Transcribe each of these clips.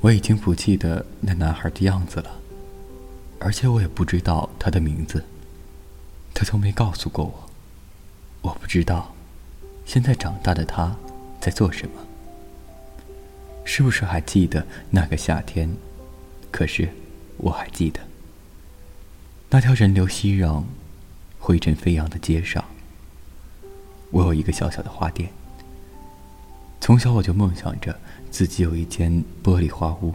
我已经不记得那男孩的样子了，而且我也不知道他的名字。他从没告诉过我。我不知道，现在长大的他在做什么。是不是还记得那个夏天？可是，我还记得那条人流熙攘、灰尘飞扬的街上。我有一个小小的花店。从小我就梦想着自己有一间玻璃花屋，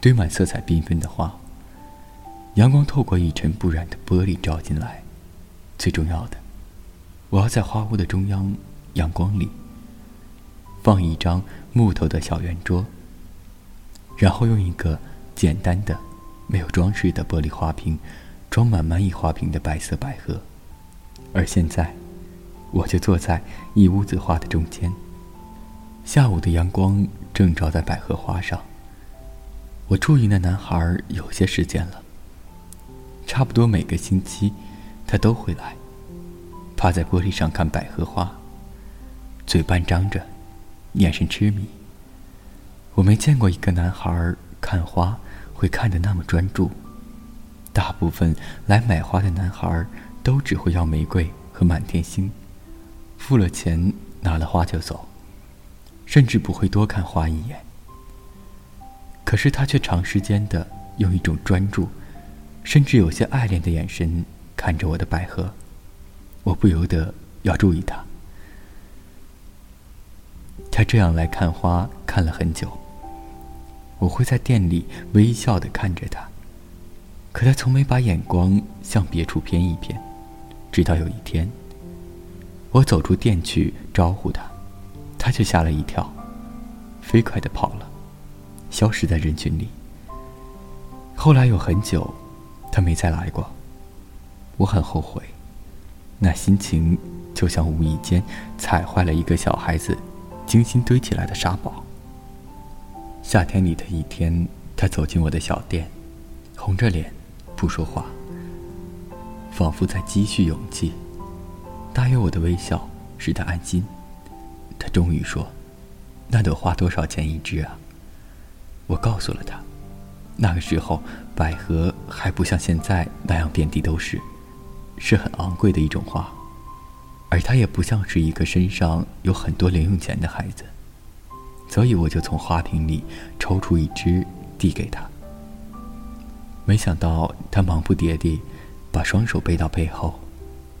堆满色彩缤纷的花。阳光透过一尘不染的玻璃照进来，最重要的，我要在花屋的中央阳光里放一张木头的小圆桌，然后用一个简单的、没有装饰的玻璃花瓶装满满一花瓶的白色百合。而现在，我就坐在一屋子花的中间。下午的阳光正照在百合花上。我注意那男孩有些时间了。差不多每个星期，他都会来，趴在玻璃上看百合花，嘴半张着，眼神痴迷。我没见过一个男孩看花会看得那么专注。大部分来买花的男孩都只会要玫瑰和满天星，付了钱拿了花就走。甚至不会多看花一眼。可是他却长时间的用一种专注，甚至有些爱恋的眼神看着我的百合，我不由得要注意他。他这样来看花看了很久。我会在店里微笑的看着他，可他从没把眼光向别处偏一偏。直到有一天，我走出店去招呼他。他却吓了一跳，飞快的跑了，消失在人群里。后来有很久，他没再来过。我很后悔，那心情就像无意间踩坏了一个小孩子精心堆起来的沙堡。夏天里的一天，他走进我的小店，红着脸，不说话，仿佛在积蓄勇气。大约我的微笑使他安心。他终于说：“那朵花多少钱一支啊？”我告诉了他，那个时候百合还不像现在那样遍地都是，是很昂贵的一种花，而他也不像是一个身上有很多零用钱的孩子，所以我就从花瓶里抽出一支递给他。没想到他忙不迭地把双手背到背后，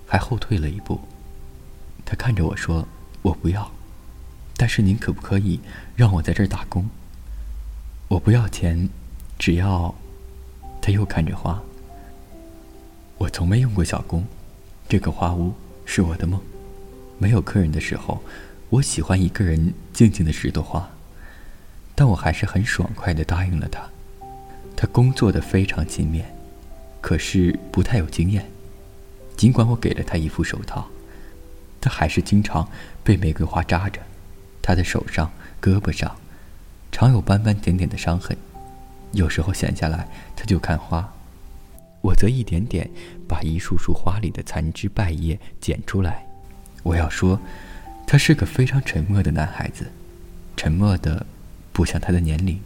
还后退了一步。他看着我说：“我不要。”但是您可不可以让我在这儿打工？我不要钱，只要……他又看着花。我从没用过小工，这个花屋是我的梦。没有客人的时候，我喜欢一个人静静的拾朵花。但我还是很爽快的答应了他。他工作的非常勤勉，可是不太有经验。尽管我给了他一副手套，他还是经常被玫瑰花扎着。他的手上、胳膊上，常有斑斑点点的伤痕。有时候闲下来，他就看花，我则一点点把一束束花里的残枝败叶捡出来。我要说，他是个非常沉默的男孩子，沉默的不像他的年龄。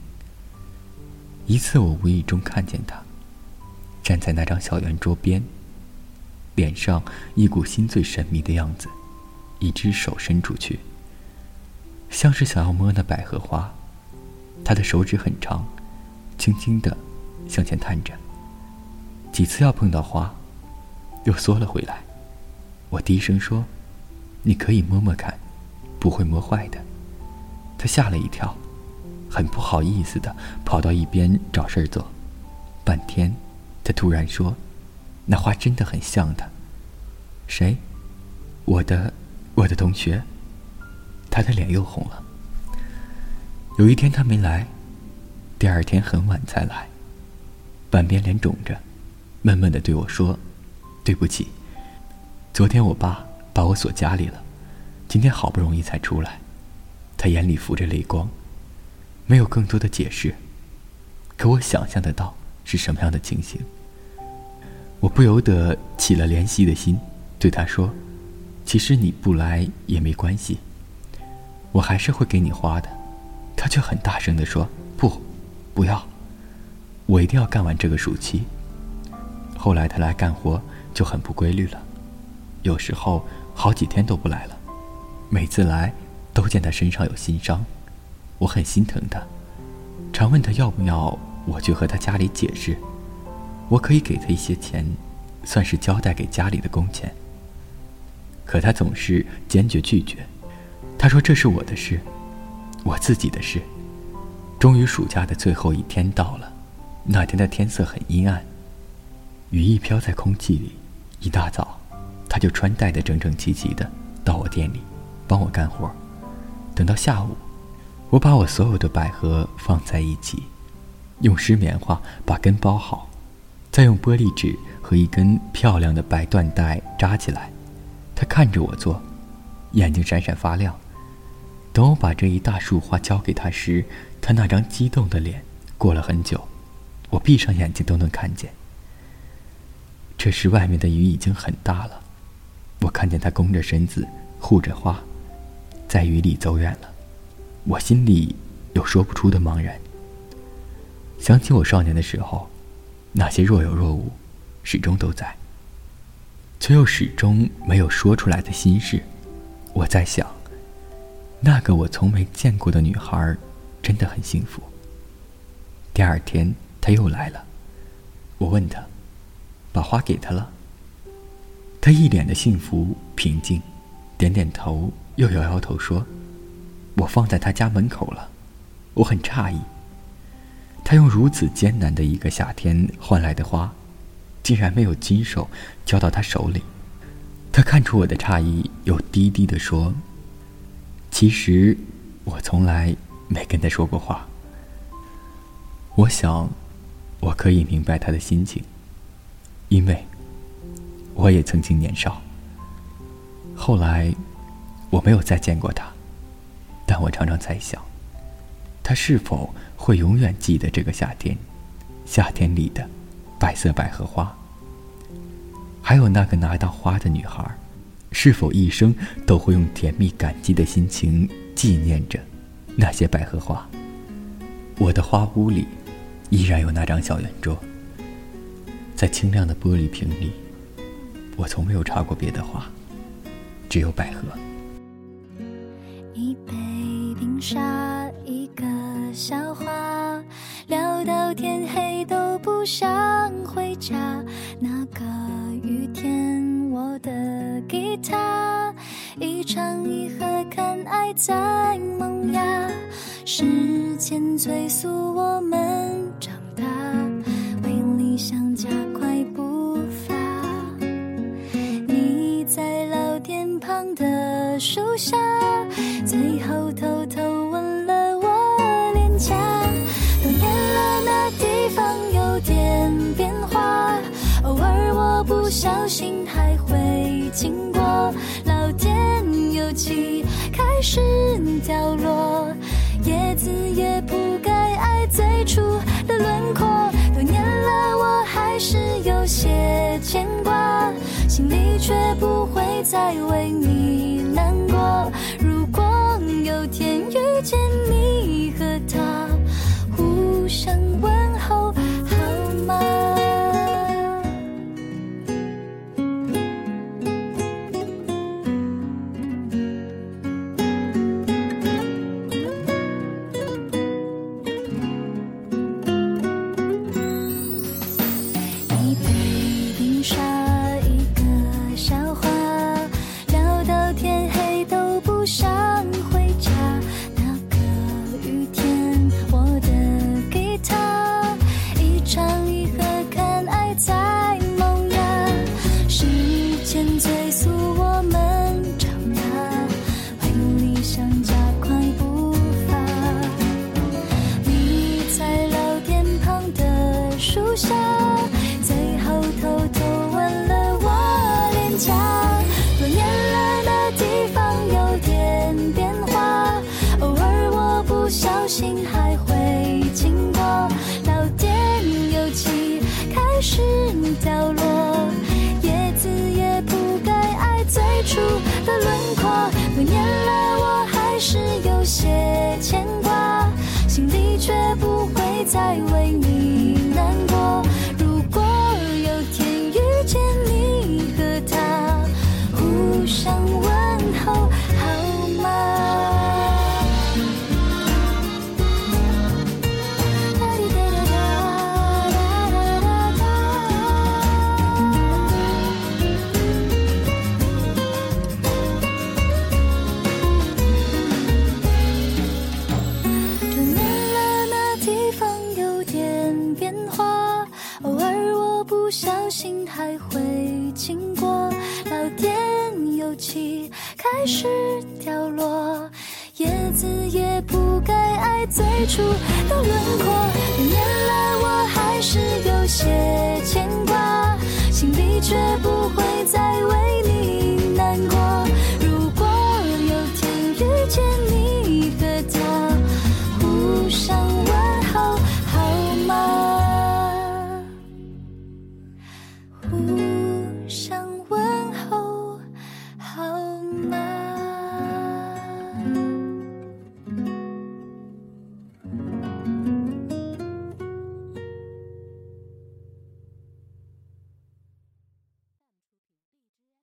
一次，我无意中看见他，站在那张小圆桌边，脸上一股心醉神迷的样子，一只手伸出去。像是想要摸那百合花，他的手指很长，轻轻的向前探着。几次要碰到花，又缩了回来。我低声说：“你可以摸摸看，不会摸坏的。”他吓了一跳，很不好意思的跑到一边找事儿做。半天，他突然说：“那花真的很像他。”谁？我的，我的同学。他的脸又红了。有一天他没来，第二天很晚才来，半边脸肿着，闷闷的对我说：“对不起，昨天我爸把我锁家里了，今天好不容易才出来。”他眼里浮着泪光，没有更多的解释，可我想象得到是什么样的情形。我不由得起了怜惜的心，对他说：“其实你不来也没关系。”我还是会给你花的，他却很大声地说：“不，不要，我一定要干完这个暑期。后来他来干活就很不规律了，有时候好几天都不来了。每次来，都见他身上有新伤，我很心疼他，常问他要不要我去和他家里解释，我可以给他一些钱，算是交代给家里的工钱。可他总是坚决拒绝，他说这是我的事，我自己的事。终于，暑假的最后一天到了，那天的天色很阴暗。羽翼飘在空气里，一大早，他就穿戴的整整齐齐的到我店里，帮我干活。等到下午，我把我所有的百合放在一起，用湿棉花把根包好，再用玻璃纸和一根漂亮的白缎带扎起来。他看着我做，眼睛闪闪发亮。等我把这一大束花交给他时，他那张激动的脸，过了很久，我闭上眼睛都能看见。这时，外面的雨已经很大了。我看见他弓着身子，护着花，在雨里走远了。我心里有说不出的茫然。想起我少年的时候，那些若有若无，始终都在，却又始终没有说出来的心事。我在想，那个我从没见过的女孩，真的很幸福。第二天，她又来了。我问她。把花给她了。她一脸的幸福平静，点点头，又摇摇头说：“我放在他家门口了。”我很诧异，她用如此艰难的一个夏天换来的花，竟然没有亲手交到他手里。他看出我的诧异，又低低的说：“其实，我从来没跟他说过话。”我想，我可以明白他的心情。因为，我也曾经年少。后来，我没有再见过他，但我常常在想，他是否会永远记得这个夏天，夏天里的白色百合花，还有那个拿到花的女孩，是否一生都会用甜蜜感激的心情纪念着那些百合花？我的花屋里，依然有那张小圆桌。在清亮的玻璃瓶里，我从没有插过别的花，只有百合。一杯冰沙，一个笑话，聊到天黑都不想回家。的吉他，一唱一和，看爱在萌芽。时间催促我们长大，为理想加快步伐。你在老店旁的。树下，最后偷偷吻不小心还会经过。老天有气开始掉落，叶子也不该爱最初的轮廓。多年了，我还是有些牵挂，心里却不会再为你。些。开始掉落，叶子也不该爱最初的轮廓。原来，我还是有些牵挂，心里却不会再为。